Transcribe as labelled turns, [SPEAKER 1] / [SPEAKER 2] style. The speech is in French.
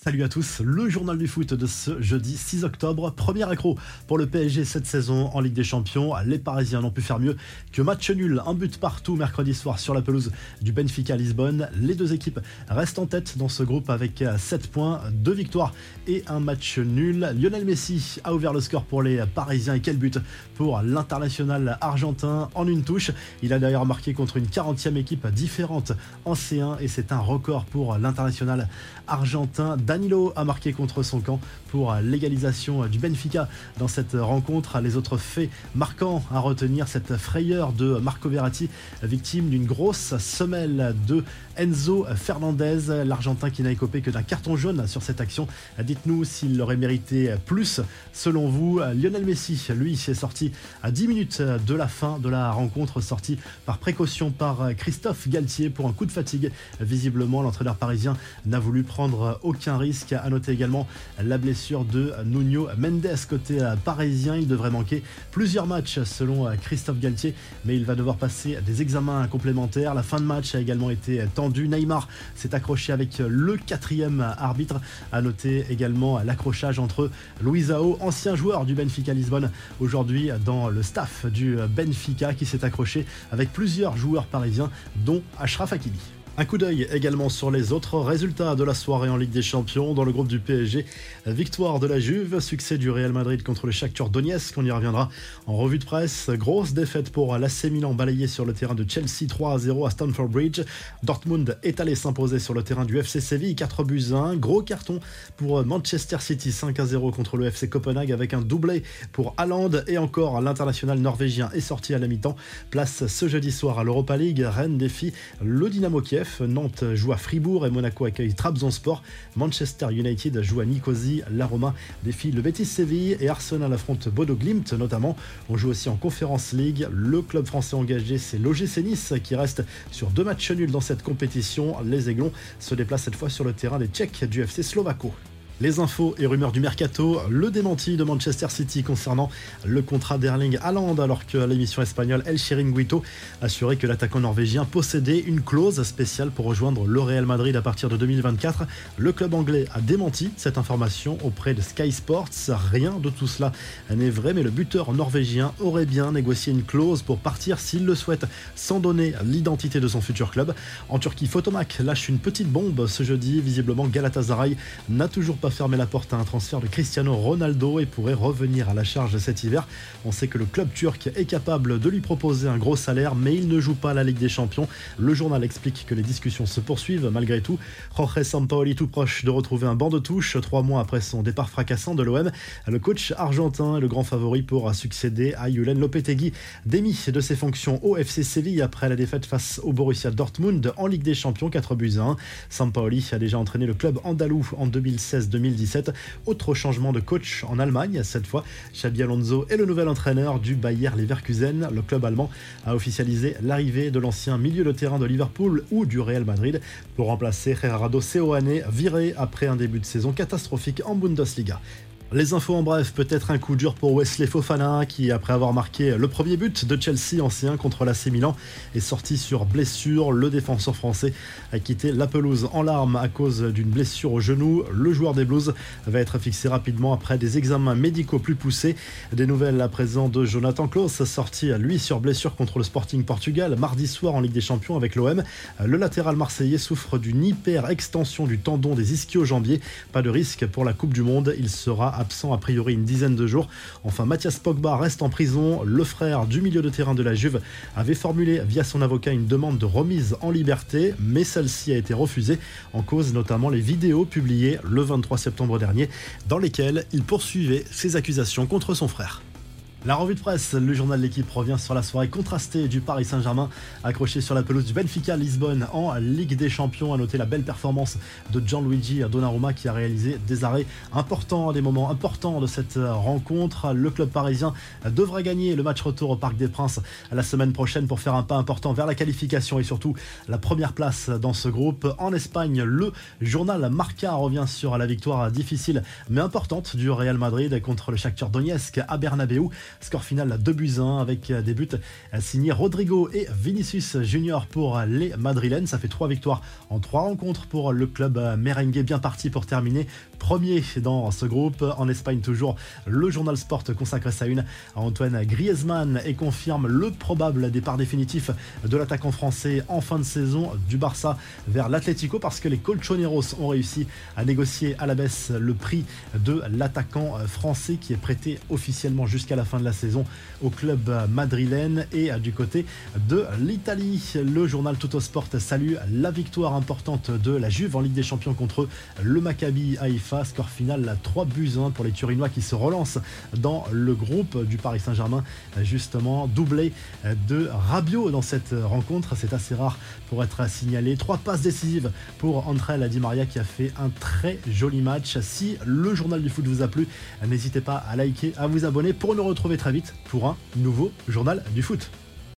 [SPEAKER 1] Salut à tous, le journal du foot de ce jeudi 6 octobre. Premier accro pour le PSG cette saison en Ligue des Champions. Les Parisiens n'ont pu faire mieux que match nul, un but partout mercredi soir sur la pelouse du Benfica Lisbonne. Les deux équipes restent en tête dans ce groupe avec 7 points, 2 victoires et un match nul. Lionel Messi a ouvert le score pour les Parisiens et quel but pour l'international argentin en une touche. Il a d'ailleurs marqué contre une 40e équipe différente en C1 et c'est un record pour l'international argentin. Danilo a marqué contre son camp pour l'égalisation du Benfica dans cette rencontre. Les autres faits marquants à retenir, cette frayeur de Marco Verratti, victime d'une grosse semelle de Enzo Fernandez, l'Argentin qui n'a écopé que d'un carton jaune sur cette action. Dites-nous s'il aurait mérité plus selon vous. Lionel Messi, lui, est sorti à 10 minutes de la fin de la rencontre, sorti par précaution par Christophe Galtier pour un coup de fatigue. Visiblement, l'entraîneur parisien n'a voulu prendre aucun risque. À noter également la blessure de Nuno Mendes côté parisien. Il devrait manquer plusieurs matchs selon Christophe Galtier, mais il va devoir passer des examens complémentaires. La fin de match a également été tendue. Neymar s'est accroché avec le quatrième arbitre. À noter également l'accrochage entre Luisao, ancien joueur du Benfica Lisbonne, aujourd'hui dans le staff du Benfica, qui s'est accroché avec plusieurs joueurs parisiens, dont Ashraf Hakimi. Un coup d'œil également sur les autres résultats de la soirée en Ligue des Champions dans le groupe du PSG. Victoire de la Juve, succès du Real Madrid contre le Shakhtar Donetsk, on y reviendra en revue de presse. Grosse défaite pour l'AC Milan balayé sur le terrain de Chelsea 3 à 0 à Stamford Bridge. Dortmund est allé s'imposer sur le terrain du FC Séville 4 buts 1. Gros carton pour Manchester City 5 à 0 contre le FC Copenhague avec un doublé pour Haaland et encore l'international norvégien est sorti à la mi-temps. Place ce jeudi soir à l'Europa League. Rennes défie le Dynamo Kiev. Nantes joue à Fribourg et Monaco accueille Trabzonspor. Manchester United joue à Nicosie. La Roma défie le Betis Séville et Arsenal affronte Bodo Glimt notamment. On joue aussi en Conference League. Le club français engagé, c'est l'OGC Nice qui reste sur deux matchs nuls dans cette compétition. Les Aiglons se déplacent cette fois sur le terrain des Tchèques du FC Slovako. Les infos et rumeurs du mercato, le démenti de Manchester City concernant le contrat d'Erling Haaland, alors que l'émission espagnole El Chiringuito assurait que l'attaquant norvégien possédait une clause spéciale pour rejoindre le Real Madrid à partir de 2024. Le club anglais a démenti cette information auprès de Sky Sports. Rien de tout cela n'est vrai, mais le buteur norvégien aurait bien négocié une clause pour partir s'il le souhaite, sans donner l'identité de son futur club. En Turquie, Photomac lâche une petite bombe ce jeudi. Visiblement, Galatasaray n'a toujours pas fermer la porte à un transfert de Cristiano Ronaldo et pourrait revenir à la charge cet hiver. On sait que le club turc est capable de lui proposer un gros salaire, mais il ne joue pas la Ligue des Champions. Le journal explique que les discussions se poursuivent malgré tout. Jorge Sampaoli tout proche de retrouver un banc de touche trois mois après son départ fracassant de l'OM. Le coach argentin est le grand favori pour succéder à Julen Lopetegui, démis de ses fonctions au FC Séville après la défaite face au Borussia Dortmund en Ligue des Champions 4 buts à 1. Sampaoli a déjà entraîné le club andalou en 2016 2017. Autre changement de coach en Allemagne, cette fois, Xabi Alonso est le nouvel entraîneur du Bayer Leverkusen. Le club allemand a officialisé l'arrivée de l'ancien milieu de terrain de Liverpool ou du Real Madrid pour remplacer Gerardo Seoane, viré après un début de saison catastrophique en Bundesliga. Les infos en bref, peut-être un coup dur pour Wesley Fofana qui, après avoir marqué le premier but de Chelsea en C1 contre l'AC Milan, est sorti sur blessure. Le défenseur français a quitté la pelouse en larmes à cause d'une blessure au genou. Le joueur des Blues va être fixé rapidement après des examens médicaux plus poussés. Des nouvelles à présent de Jonathan Klaus, sorti lui sur blessure contre le Sporting Portugal mardi soir en Ligue des Champions avec l'OM. Le latéral marseillais souffre d'une hyper-extension du tendon des ischio-jambiers. Pas de risque pour la Coupe du Monde. Il sera absent a priori une dizaine de jours. Enfin, Mathias Pogba reste en prison. Le frère du milieu de terrain de la Juve avait formulé via son avocat une demande de remise en liberté, mais celle-ci a été refusée en cause notamment les vidéos publiées le 23 septembre dernier dans lesquelles il poursuivait ses accusations contre son frère. La revue de presse, le journal de l'équipe revient sur la soirée contrastée du Paris Saint-Germain, accroché sur la pelouse du Benfica Lisbonne en Ligue des Champions. À noter la belle performance de Gianluigi Donnarumma qui a réalisé des arrêts importants, des moments importants de cette rencontre. Le club parisien devra gagner le match retour au Parc des Princes la semaine prochaine pour faire un pas important vers la qualification et surtout la première place dans ce groupe. En Espagne, le journal Marca revient sur la victoire difficile mais importante du Real Madrid contre le Shakhtar Donetsk à Bernabeu. Score final 2 buts 1 avec des buts signés Rodrigo et Vinicius Junior pour les Madrilènes. Ça fait 3 victoires en 3 rencontres pour le club merengue bien parti pour terminer premier dans ce groupe. En Espagne toujours, le journal Sport consacre sa une à Antoine Griezmann et confirme le probable départ définitif de l'attaquant français en fin de saison du Barça vers l'Atlético parce que les Colchoneros ont réussi à négocier à la baisse le prix de l'attaquant français qui est prêté officiellement jusqu'à la fin de la saison au club madrilène et du côté de l'Italie. Le journal Sport salue la victoire importante de la Juve en Ligue des Champions contre le Maccabi Haïfa. Score final 3 buts 1 pour les Turinois qui se relancent dans le groupe du Paris Saint-Germain. Justement, doublé de Rabiot dans cette rencontre. C'est assez rare pour être signalé. Trois passes décisives pour André Di Maria qui a fait un très joli match. Si le journal du foot vous a plu, n'hésitez pas à liker, à vous abonner pour nous retrouver très vite pour un nouveau journal du foot.